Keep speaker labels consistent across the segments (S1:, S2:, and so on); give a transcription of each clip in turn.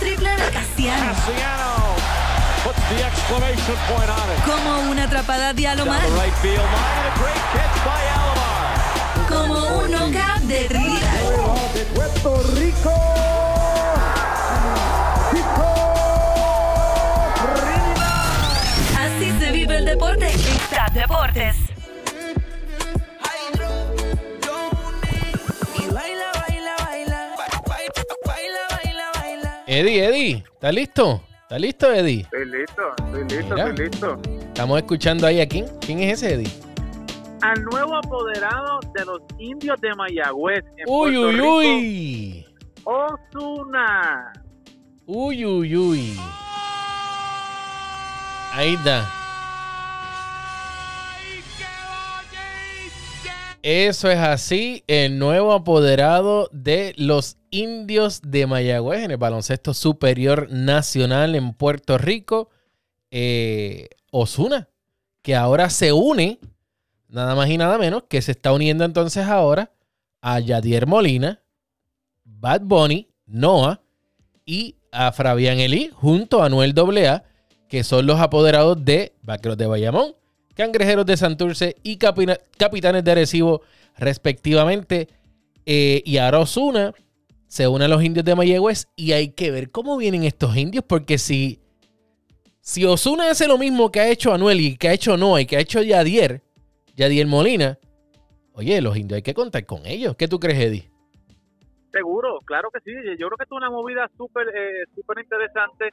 S1: triple de Casiano.
S2: Casiano puts the exclamation point on it.
S1: Como una atrapada de Alomar.
S2: the right field line and a great catch by Alomar.
S1: Como un knockout de Trinidad.
S3: de Puerto Rico.
S1: Así se vive el deporte en TAP Deportes.
S4: Eddie, Eddie, ¿estás listo? ¿Estás listo, Eddie?
S5: Estoy listo, estoy listo,
S4: Mira.
S5: estoy listo.
S4: Estamos escuchando ahí a quién. ¿Quién es ese, Eddie?
S5: Al nuevo apoderado de los indios de Mayagüez en
S4: Uy,
S5: Puerto
S4: uy,
S5: Rico,
S4: uy.
S5: Osuna.
S4: Uy, uy, uy. Ahí está. Eso es así, el nuevo apoderado de los indios de Mayagüez en el baloncesto superior nacional en Puerto Rico, eh, Osuna, que ahora se une, nada más y nada menos, que se está uniendo entonces ahora a Yadier Molina, Bad Bunny, Noah y a Fabián Elí junto a Anuel AA, que son los apoderados de Vaqueros de Bayamón, Cangrejeros de Santurce y Capitanes de Arecibo, respectivamente. Eh, y ahora Osuna se une a los indios de Mayagüez y hay que ver cómo vienen estos indios, porque si, si Osuna hace lo mismo que ha hecho Anuel y que ha hecho Noah y que ha hecho Yadier, Yadier Molina, oye, los indios hay que contar con ellos. ¿Qué tú crees, Eddie?
S5: Seguro, claro que sí. Yo creo que es una movida súper eh, súper interesante.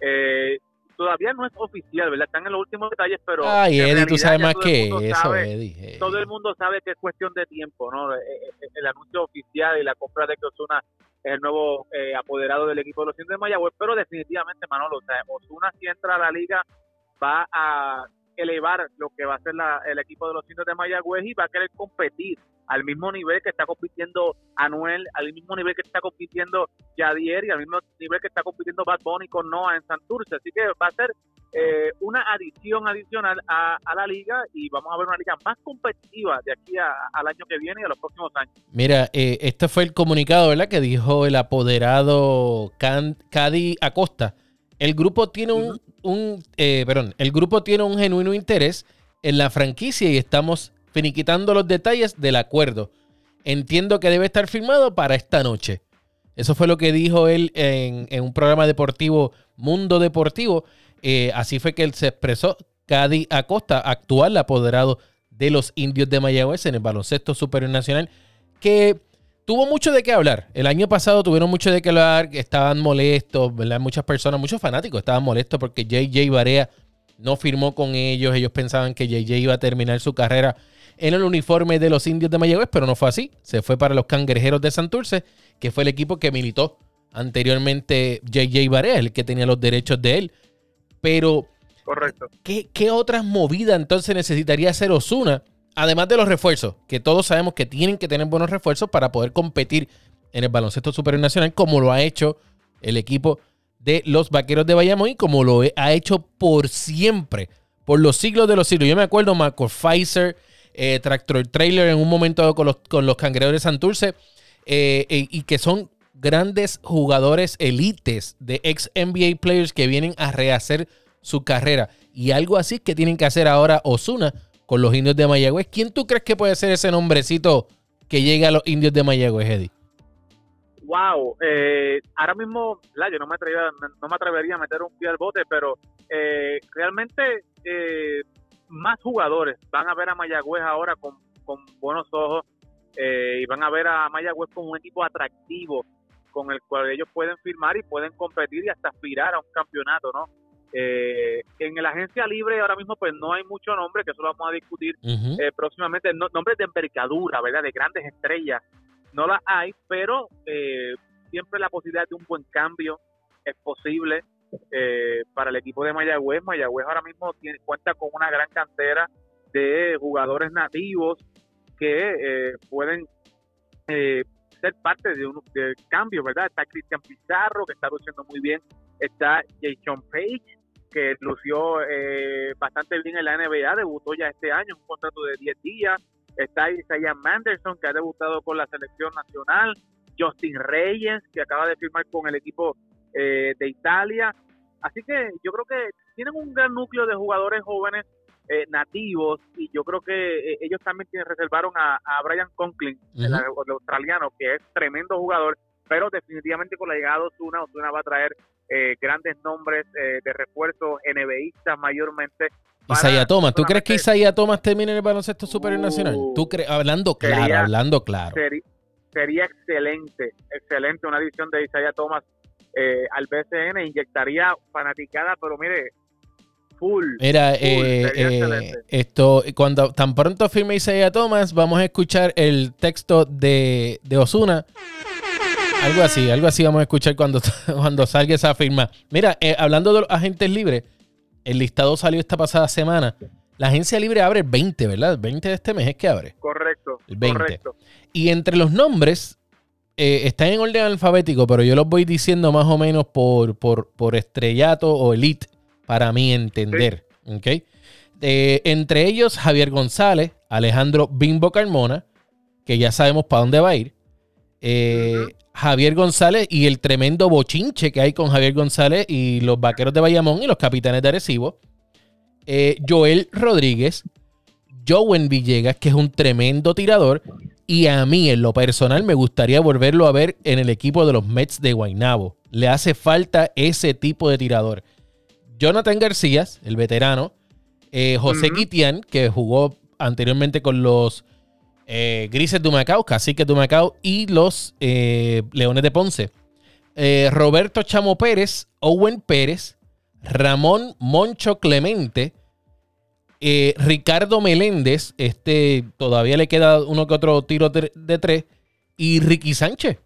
S5: Eh, todavía no es oficial, ¿verdad? Están en los últimos detalles, pero...
S4: Ay, Eddie, tú sabes más que eso,
S5: sabe-
S4: Eddie.
S5: Todo el mundo sabe que es cuestión de tiempo, ¿no? Eh, eh, El anuncio oficial y la compra de que Osuna es el nuevo eh, apoderado del equipo de los indios de Mayagüez, pero definitivamente, Manolo, o sea, Osuna si entra a la liga va a elevar lo que va a ser la- el equipo de los indios de Mayagüez y va a querer competir al mismo nivel que está compitiendo Anuel, al mismo nivel que está compitiendo Yadier y al mismo nivel que está compitiendo Bad Bunny con Noah en Santurce. Así que va a ser eh, una adición adicional a, a la liga y vamos a ver una liga más competitiva de aquí a- al año que viene y a los próximos años.
S4: Mira, eh, este fue el comunicado, ¿verdad? Que dijo el apoderado Cady Acosta. El grupo tiene un, un, eh, perdón, el grupo tiene un genuino interés en la franquicia y estamos finiquitando los detalles del acuerdo. Entiendo que debe estar firmado para esta noche. Eso fue lo que dijo él en, en un programa deportivo, Mundo Deportivo. Eh, así fue que él se expresó. Cady Acosta, actual apoderado de los indios de Mayagüez en el baloncesto superior nacional, que tuvo mucho de qué hablar. El año pasado tuvieron mucho de qué hablar, estaban molestos, ¿verdad? Muchas personas, muchos fanáticos estaban molestos porque JJ Barea no firmó con ellos. Ellos pensaban que JJ iba a terminar su carrera en el uniforme de los indios de Mayagüez, pero no fue así. Se fue para los cangrejeros de Santurce, que fue el equipo que militó anteriormente JJ Barea, el que tenía los derechos de él. Pero
S5: Correcto.
S4: ¿Qué, qué otras movidas entonces necesitaría hacer Osuna? Además de los refuerzos, que todos sabemos que tienen que tener buenos refuerzos para poder competir en el baloncesto superior nacional, como lo ha hecho el equipo de los vaqueros de Bayamón y como lo ha hecho por siempre, por los siglos de los siglos. Yo me acuerdo, Marco Pfizer, eh, Tractor Trailer en un momento con los, con los cangrejeros de Santurce, eh, y que son grandes jugadores elites de ex NBA players que vienen a rehacer su carrera. Y algo así que tienen que hacer ahora Osuna con los indios de Mayagüez. ¿Quién tú crees que puede ser ese nombrecito que llegue a los indios de Mayagüez, Eddie?
S5: Wow, eh, ahora mismo, la, yo no me, no me atrevería a meter un pie al bote, pero eh, realmente eh, más jugadores van a ver a Mayagüez ahora con, con buenos ojos eh, y van a ver a Mayagüez como un equipo atractivo con el cual ellos pueden firmar y pueden competir y hasta aspirar a un campeonato, ¿no? Eh, en la agencia libre ahora mismo pues no hay mucho nombre, que eso lo vamos a discutir eh, próximamente, no- nombres de envergadura, ¿verdad? De grandes estrellas, no las hay, pero eh, siempre la posibilidad de un buen cambio es posible eh, para el equipo de Mayagüez. Mayagüez ahora mismo tiene, cuenta con una gran cantera de jugadores nativos que eh, pueden eh, ser parte de un de cambio, ¿verdad? Está Cristian Pizarro, que está luciendo muy bien. Está Jason Page, que lució eh, bastante bien en la NBA, debutó ya este año, un contrato de 10 días. Está Isaiah Manderson, que ha debutado con la selección nacional. Justin Reyes, que acaba de firmar con el equipo eh, de Italia. Así que yo creo que tienen un gran núcleo de jugadores jóvenes eh, nativos y yo creo que eh, ellos también tienen, reservaron a, a Brian Conklin, el,
S4: Ujú.
S5: el australiano, que es tremendo jugador, pero definitivamente con la llegada de Osuna, Osuna va a traer eh, grandes nombres eh, de refuerzos NBAistas mayormente.
S4: Isaiah Thomas, ¿tú crees que Isaiah Thomas termine en el baloncesto superior
S5: Uh,
S4: nacional? ¿Tú crees? Hablando claro,
S5: sería-
S4: hablando claro.
S5: sería excelente, excelente una edición de Isaiah Thomas eh, al BCN, inyectaría fanaticada, pero mire, full.
S4: Mira,
S5: Cool,
S4: eh, eh, esto, cuando tan pronto firme Isaiah Thomas, vamos a escuchar el texto de, de Osuna. Algo así, algo así vamos a escuchar cuando, cuando salga esa firma. Mira, eh, hablando de los agentes libres, el listado salió esta pasada semana. La agencia libre abre el 20, ¿verdad? El 20 de este mes es que abre.
S5: Correcto,
S4: El 20.
S5: correcto.
S4: Y entre los nombres, eh, están en orden alfabético, pero yo los voy diciendo más o menos por, por, por estrellato o elite, para mí entender. ¿ok? Eh, entre ellos, Javier González, Alejandro Bimbo Carmona, que ya sabemos para dónde va a ir. Eh, Javier González y el tremendo bochinche que hay con Javier González y los vaqueros de Bayamón y los capitanes de Arecibo. Eh, Joel Rodríguez, Joven Villegas, que es un tremendo tirador. Y a mí, en lo personal, me gustaría volverlo a ver en el equipo de los Mets de Guaynabo. Le hace falta ese tipo de tirador. Jonathan García, el veterano. eh, José. Guitián, que jugó anteriormente con los eh, Grises de Macao, Caciques de Macao y los eh, Leones de Ponce. Eh, Roberto Chamo Pérez, Owen Pérez, Ramón Moncho Clemente, eh, Ricardo Meléndez, este todavía le queda uno que otro tiro de, tres, y Ricky Sánchez.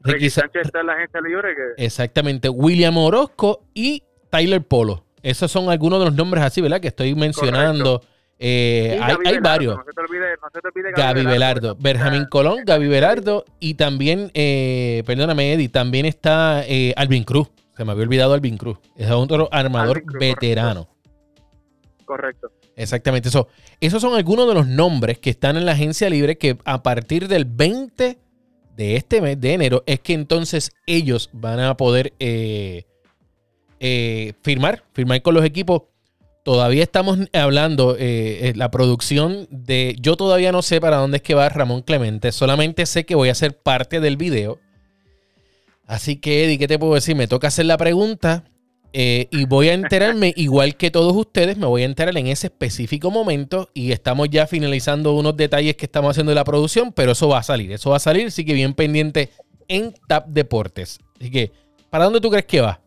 S5: Ricky Sánchez está en la agencia libre que
S4: Exactamente, William Orozco y Tyler Polo. Esos son algunos de los nombres así, ¿verdad? Que estoy mencionando. Eh, hay,
S5: Gaby
S4: varios.
S5: No se te olvide, no se te olvide
S4: Gaby Velardo,
S5: que
S4: Benjamín Colón, Gaby Velardo y también, eh, perdóname Eddie, también está eh, Alvin Cruz. Se me había olvidado Alvin Cruz. Es otro armador
S5: Cruz,
S4: veterano.
S5: Correcto.
S4: Exactamente. Eso, esos son algunos de los nombres que están en la agencia libre que a partir del 20 de este mes de enero es que entonces ellos van a poder eh, eh, firmar, firmar con los equipos. Todavía estamos hablando, eh, eh, la producción de... Yo todavía no sé para dónde es que va Ramón Clemente, solamente sé que voy a ser parte del video. Así que, Eddie, ¿qué te puedo decir? Me toca hacer la pregunta eh, y voy a enterarme, igual que todos ustedes, me voy a enterar en ese específico momento y estamos ya finalizando unos detalles que estamos haciendo de la producción, pero eso va a salir, eso va a salir, así que bien pendiente en Tap Deportes. Así que, ¿para dónde tú crees que va?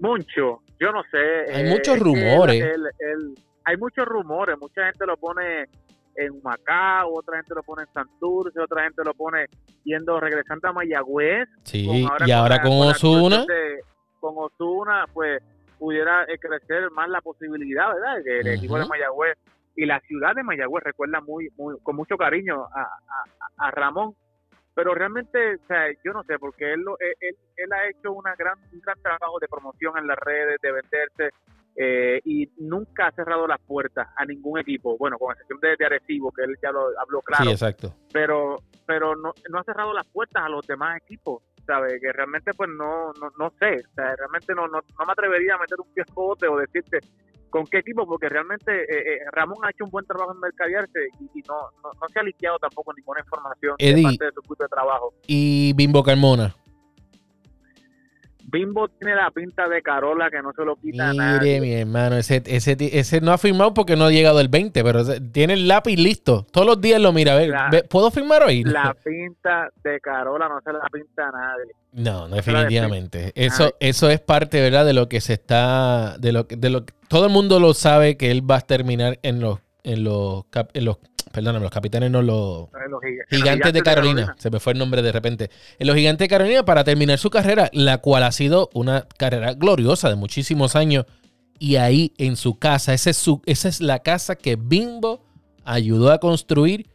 S5: Mucho, yo no sé.
S4: Hay
S5: eh,
S4: muchos
S5: que
S4: rumores.
S5: él- hay muchos rumores, mucha gente lo pone en Macao, otra gente lo pone en Santurce, otra gente lo pone yendo, regresando a Mayagüez.
S4: Sí,
S5: con-
S4: y ahora con Osuna.
S5: con Osuna, pues pudiera eh, crecer más la posibilidad, ¿verdad? Que el equipo de Mayagüez y la ciudad de Mayagüez recuerda muy, muy con mucho cariño a, a- a Ramón. Pero realmente, o sea, yo no sé, porque él, lo- él, él- ha hecho una gran, un gran trabajo de promoción en las redes, de venderse, eh, y nunca ha cerrado las puertas a ningún equipo. Bueno, con excepción de, de Arecibo, que él ya lo habló claro
S4: Sí, exacto.
S5: pero pero no, no ha cerrado las puertas a los demás equipos, ¿sabes? Que realmente pues no no, no sé, o sea, realmente no, no, no me atrevería a meter un pie o decirte con qué equipo, porque realmente eh, eh, Ramón ha hecho un buen trabajo en mercadearse y, y no, no, no se ha liqueado tampoco ninguna información
S4: Eddie.
S5: de parte de su equipo de trabajo.
S4: Y Bimbo Carmona.
S5: Bimbo tiene la pinta de Carola que no se lo quita
S4: Mire,
S5: nadie.
S4: mi hermano, ese, ese, ese no ha firmado porque no ha llegado el 20, pero tiene el lápiz listo. Todos los días lo mira. A ver,
S5: La-
S4: ¿puedo firmar hoy?
S5: La pinta de Carola no se la pinta a nadie.
S4: No, no, definitivamente. Eso, eso es parte, ¿verdad? De lo que se está, de lo, que- de lo todo el mundo lo sabe que él va a terminar en los, en los, en los, perdóname, los capitanes no los
S5: Los giga- los
S4: gigantes de Carolina. Se me fue el nombre de repente. En los gigantes de Carolina para terminar su carrera, la cual ha sido una carrera gloriosa de muchísimos años. Y ahí en su casa, esa es, su, esa es la casa que Bimbo ayudó a construir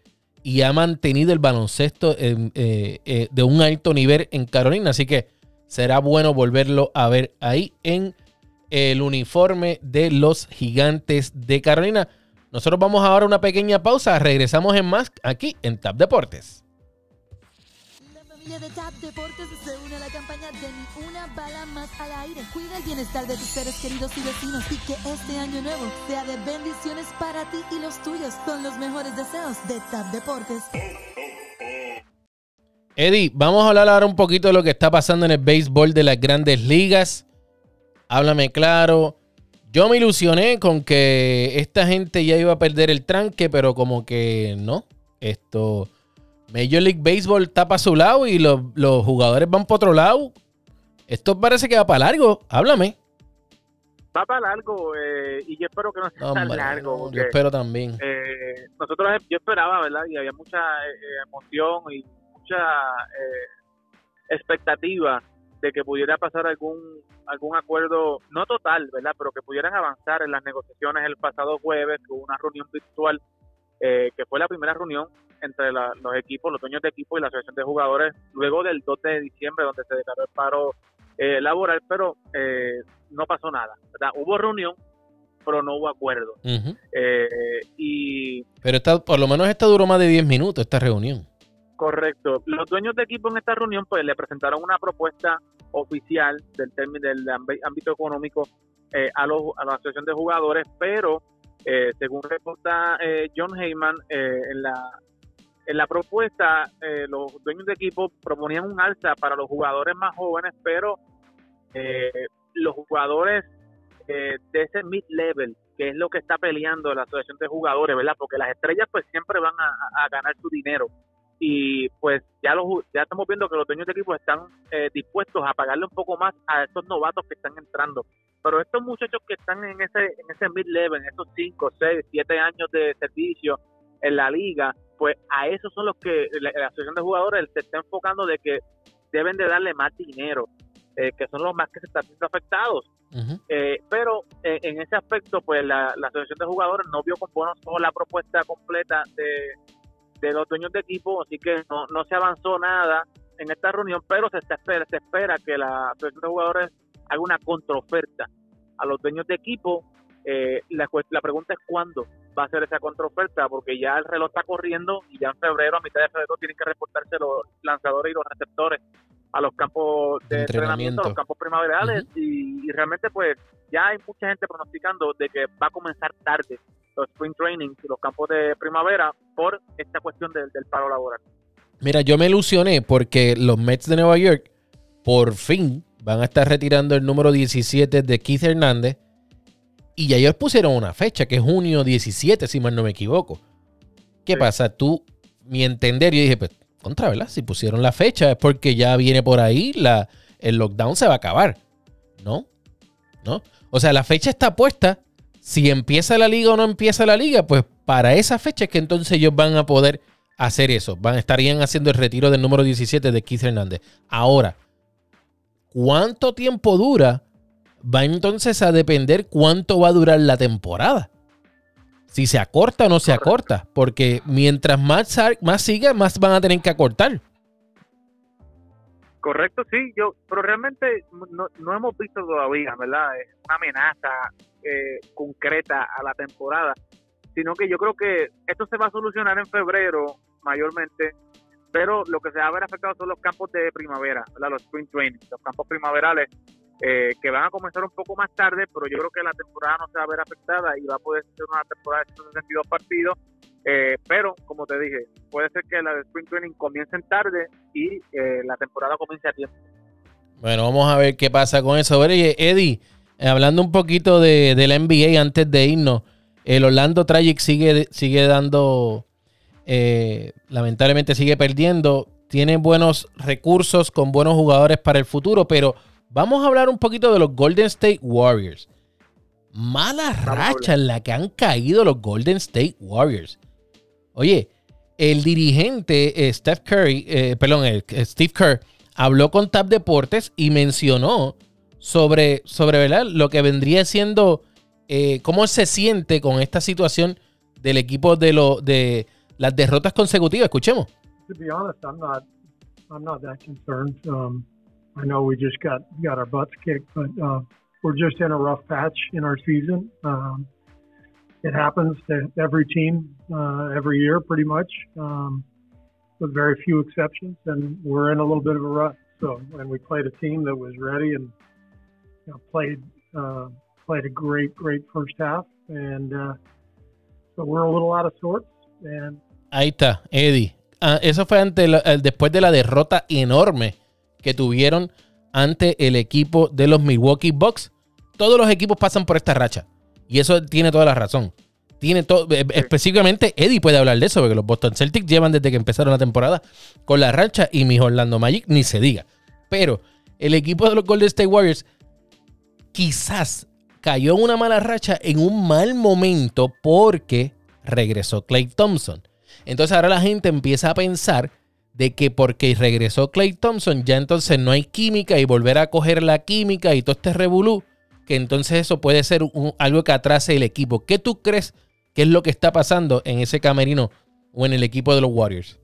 S4: y ha mantenido el baloncesto en, eh, eh, de un alto nivel en Carolina. Así que será bueno volverlo a ver ahí en el uniforme de los gigantes de Carolina. Nosotros vamos ahora a una pequeña pausa. Regresamos en más aquí en Tap Deportes.
S6: familia de TAP Deportes se une a la campaña de Ni una bala más al aire. Cuida el bienestar de tus seres queridos y vecinos y que este año nuevo sea de bendiciones para ti y los tuyos. Con los mejores deseos de TAP Deportes.
S4: Eddie, vamos a hablar ahora un poquito de lo que está pasando en el béisbol de las grandes ligas. Háblame claro. Yo me ilusioné con que esta gente ya iba a perder el tranque, pero como que no. Esto, Major League Baseball está para su lado y los, los jugadores van para otro lado. Esto parece que va para largo. Háblame.
S5: Va para largo eh, y yo espero que no sea tan largo.
S4: yo espero también.
S5: eh, nosotros, yo esperaba, ¿verdad? Y había mucha eh, emoción y mucha eh, expectativa de que pudiera pasar algún algún acuerdo, no total, ¿verdad? Pero que pudieran avanzar en las negociaciones el pasado jueves, hubo una reunión virtual eh, que fue la primera reunión entre la- los equipos, los dueños de equipo y la asociación de jugadores, luego del 2 de diciembre, donde se declaró el paro eh, laboral, pero eh, no pasó nada, ¿verdad? Hubo reunión, pero no hubo acuerdo. Eh, y
S4: Pero esta, por lo menos esta duró más de 10 minutos, esta reunión.
S5: Correcto. Los dueños de equipo en esta reunión pues le presentaron una propuesta oficial del del ámbito económico eh, a, los, la asociación de jugadores, pero eh, según reporta eh, John Heyman eh, en la en la propuesta eh, los dueños de equipo proponían un alza para los jugadores más jóvenes, pero los jugadores de ese mid level que es lo que está peleando la asociación de jugadores, ¿verdad? Porque las estrellas pues siempre van a ganar su dinero y pues ya los ya estamos viendo que los dueños de equipo están eh, dispuestos a pagarle un poco más a estos novatos que están entrando. Pero estos muchachos que están en ese en ese mid level en esos 5, 6, 7 años de servicio en la liga pues a esos son los que la, la asociación de jugadores se está enfocando de que deben de darle más dinero eh, que son los más que se están viendo afectados. Eh, pero eh, en ese aspecto, pues la, la Asociación de Jugadores no vio con buenos ojos la propuesta completa de, de los dueños de equipo, así que no, no se avanzó nada en esta reunión, pero se, está espera, se espera que la Asociación de Jugadores haga una contraoferta a los dueños de equipo. Eh, la, la pregunta es cuándo va a ser esa contraoferta, porque ya el reloj está corriendo y ya en febrero, a mitad de febrero, tienen que reportarse los lanzadores y los receptores a los campos de
S4: De
S5: entrenamiento,
S4: entrenamiento.
S5: a los campos primaverales y, y realmente pues ya hay mucha gente pronosticando de que va a comenzar tarde los spring trainings y los campos de primavera por esta cuestión del, del paro laboral.
S4: Mira, yo me ilusioné porque los Mets de Nueva York por fin van a estar retirando el número 17 de Keith Hernández y ya ellos pusieron una fecha que es junio 17, si mal no me equivoco. ¿Qué
S5: Sí.
S4: pasa? Tú, mi entender, yo dije, pues, contra, ¿verdad? Si pusieron la fecha es porque ya viene por ahí, la, el lockdown se va a acabar. ¿No? ¿No? O sea, la fecha está puesta. Si empieza la liga o no empieza la liga, pues para esa fecha es que entonces ellos van a poder hacer eso. Van, estarían haciendo el retiro del número 17 de Keith Hernández. Ahora, ¿cuánto tiempo dura? Va entonces a depender cuánto va a durar la temporada. Si se acorta o no se acorta. Porque mientras más, más siga, más van a tener que acortar.
S5: Correcto, sí, yo, pero realmente no, no hemos visto todavía, ¿verdad? Eh, Una amenaza eh, concreta a la temporada, sino que yo creo que esto se va a solucionar en febrero mayormente, pero lo que se va a ver afectado son los campos de primavera, ¿verdad? Los spring training, los campos primaverales eh, que van a comenzar un poco más tarde, pero yo creo que la temporada no se va a ver afectada y va a poder ser una temporada de 162 partidos. Eh, pero, como te dije, puede ser que la de Spring Training comiencen tarde y eh, la temporada comience a tiempo.
S4: Bueno, vamos a ver qué pasa con eso. Oye, Eddie, eh, hablando un poquito de, la NBA antes de irnos, el Orlando Tragic sigue, sigue dando, lamentablemente sigue perdiendo. Tiene buenos recursos con buenos jugadores para el futuro, pero vamos a hablar un poquito de los Golden State Warriors. Mala racha en la que han caído los Golden State Warriors. Oye, el dirigente eh, Steph Curry, eh, perdón, eh, Steve Kerr, habló con TAP Deportes y mencionó sobre, sobre ¿verdad? lo que vendría siendo eh, cómo se siente con esta situación del equipo de, lo, de las derrotas consecutivas. Escuchemos.
S3: to be honest, I'm not. I'm not that concerned. Um, I know we just got got our butts kicked, but uh, we're just in a rough patch in our season. Um, it happens to every team uh, every year, pretty much. Um, with very few exceptions, and we're in a little bit of a rut. So, and we played a team that was ready and you know, played uh, played a great, great first half, and uh, so we're a little out of sorts. And
S4: Ahí está, Eddie. Ah, eso fue ante la- después de la derrota enorme que tuvieron ante el equipo de los Milwaukee Bucks. Todos los equipos pasan por esta racha. Y eso tiene toda la razón. Tiene todo, eh, específicamente Eddie puede hablar de eso, porque los Boston Celtics llevan desde que empezaron la temporada con la racha y mis Orlando Magic ni se diga. Pero el equipo de los Golden State Warriors quizás cayó en una mala racha en un mal momento porque regresó Clay Thompson. Entonces ahora la gente empieza a pensar de que porque regresó Clay Thompson ya entonces no hay química y volver a coger la química y todo este revolú, que entonces eso puede ser un- algo que atrase el equipo. ¿Qué tú crees que es lo que está pasando en ese camerino o en el equipo de los Warriors?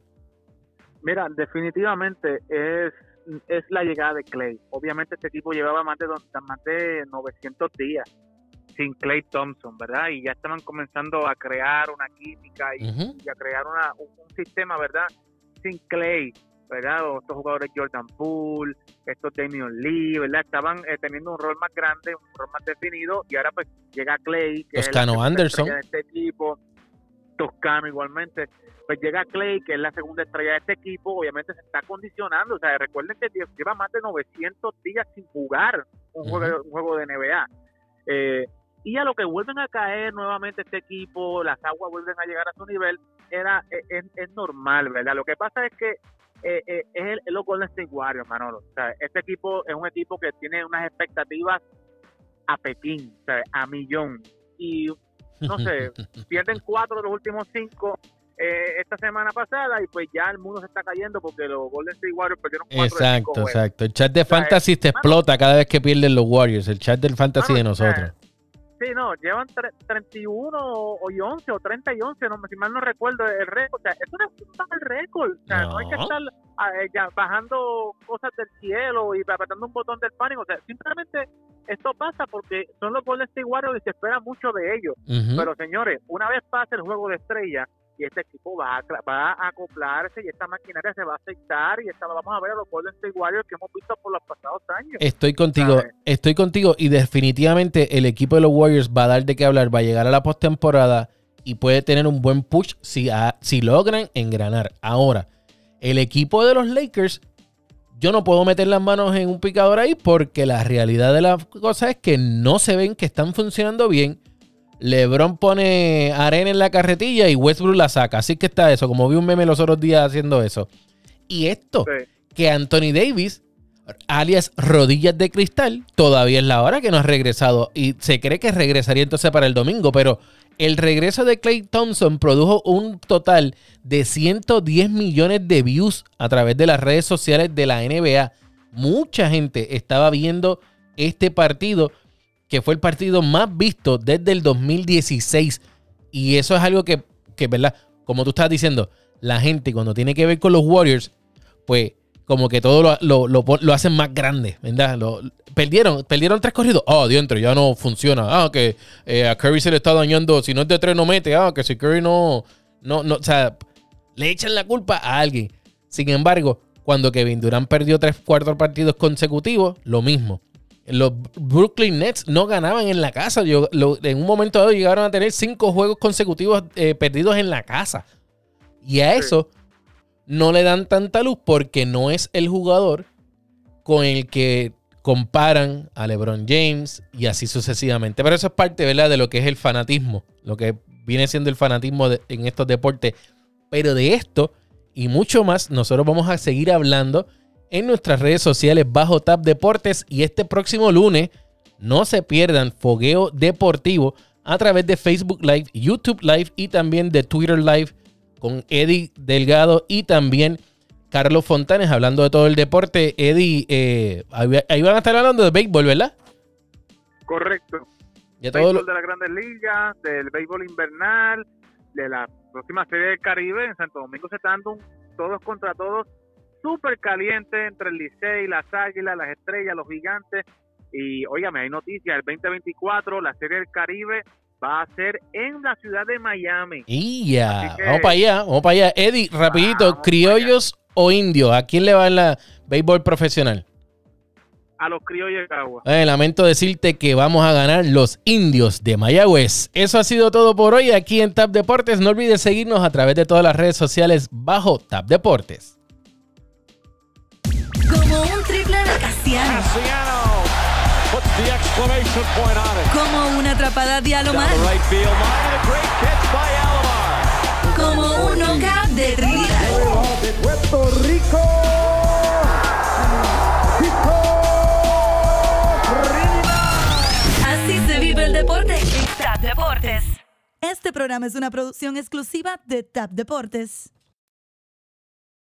S5: Mira, definitivamente es, es la llegada de Clay. Obviamente este equipo llevaba más de, más de 900 días sin Clay Thompson, ¿verdad? Y ya estaban comenzando a crear una química y, y a crear una, un, un sistema, ¿verdad? Sin Clay, ¿verdad? O estos jugadores Jordan Poole, estos Damian Lee, ¿verdad? Estaban eh, teniendo un rol más grande, un rol más definido y ahora pues llega Clay, que es la
S4: Anderson.
S5: estrella de este equipo, Toscano igualmente. Pues llega Clay, que es la segunda estrella de este equipo, obviamente se está condicionando. O sea, recuerden que lle- lleva más de 900 días sin jugar un, juego, un juego de NBA. Eh, y a lo que vuelven a caer nuevamente este equipo, las aguas vuelven a llegar a su nivel, era es, es- es normal, ¿verdad? Lo que pasa es que eh, eh, es, el, es los Golden State Warriors, Manolo. O sea, este equipo es un equipo que tiene unas expectativas a Pekín, o sea, a millón. Y no sé, pierden cuatro de los últimos cinco eh, esta semana pasada y pues ya el mundo se está cayendo porque los Golden State Warriors perdieron cuatro de cinco
S4: Exacto, exacto. El chat de
S5: sea,
S4: Fantasy te
S5: mano-
S4: explota cada vez que pierden los Warriors. El chat del Fantasy de
S5: Mano, o sea,
S4: nosotros.
S5: Sí, no, llevan tre- 31 o y 11 o 30 y 11, no, si mal no recuerdo el récord. O sea, eso no es un mal récord. O sea, no, hay que estar ah, eh, ya bajando cosas del cielo y apretando un botón del pánico. O sea, simplemente esto pasa porque son los Golden State Warriors y se espera mucho de ellos. Pero señores, una vez pase el juego de estrella y este equipo va a, cla- va a acoplarse y esta maquinaria se va a aceitar y esta, vamos a ver a los Golden State Warriors que hemos visto por los pasados años.
S4: Estoy contigo,
S5: ¿sabes?
S4: estoy contigo y definitivamente el equipo de los Warriors va a dar de qué hablar, va a llegar a la postemporada y puede tener un buen push si, a- si logran engranar. Ahora, el equipo de los Lakers, yo no puedo meter las manos en un picador ahí porque la realidad de la cosa es que no se ven que están funcionando bien. LeBron pone arena en la carretilla y Westbrook la saca. Así que está eso, como vi un meme los otros días haciendo eso. Y esto,
S5: Sí.
S4: que Anthony Davis, alias rodillas de cristal, todavía es la hora que no ha regresado. Y se cree que regresaría entonces para el domingo, pero el regreso de Clay Thompson produjo un total de 110 millones de views a través de las redes sociales de la NBA. Mucha gente estaba viendo este partido, que fue el partido más visto desde el 2016. Y eso es algo que, que ¿verdad? Como tú estabas diciendo, la gente cuando tiene que ver con los Warriors, pues como que todo lo, lo, lo hacen más grande, ¿verdad? Perdieron, perdieron tres corridos. Ah, dientro, ya no funciona. Ah, que eh, a Curry se le está dañando. Si no es de tres, no mete. Ah, que si Curry no, no, no, o sea, le echan la culpa a alguien. Sin embargo, cuando Kevin Durant perdió tres, cuatro partidos consecutivos, lo mismo. Los Brooklyn Nets no ganaban en la casa. Yo- lo- en un momento dado llegaron a tener cinco juegos consecutivos eh, perdidos en la casa. Y a eso no le dan tanta luz porque no es el jugador con el que comparan a LeBron James y así sucesivamente. Pero eso es parte, ¿verdad?, de lo que es el fanatismo, lo que viene siendo el fanatismo de- en estos deportes. Pero de esto y mucho más, nosotros vamos a seguir hablando en nuestras redes sociales bajo Tap Deportes y este próximo lunes no se pierdan Fogueo Deportivo a través de Facebook Live, YouTube Live y también de Twitter Live con Eddie Delgado y también Carlos Fontanes hablando de todo el deporte. Eddie, eh, ahí van a estar hablando de béisbol, ¿verdad?
S5: Correcto.
S4: Ya todo
S5: béisbol
S4: lo-
S5: de las grandes ligas, del béisbol invernal, de la próxima serie del Caribe. En Santo Domingo se está dando un todos contra todos súper caliente entre el Licey, las Águilas, las Estrellas, los Gigantes. Y óigame, hay noticias, el 2024, la serie del Caribe va a ser en la ciudad de Miami.
S4: Y ya,
S5: que-
S4: vamos para allá, vamos para allá. Eddie, rapidito,
S5: Vamos
S4: criollos o indios, ¿a quién le va en la béisbol profesional?
S5: A los criollos de Cagua.
S4: Eh, lamento decirte que vamos a ganar los indios de Mayagüez. Eso ha sido todo por hoy aquí en Tap Deportes. No olvides seguirnos a través de todas las redes sociales bajo Tap Deportes.
S1: De Casiano.
S2: Cassiano puts the exclamation point on it.
S1: Como una atrapada de Alomar.
S2: the right field line, a great catch by Alomar.
S1: Como un knockout de
S7: de Puerto Rico.
S1: Así se vive el deporte en Tap Deportes.
S6: Este programa es una producción exclusiva de TAP Deportes.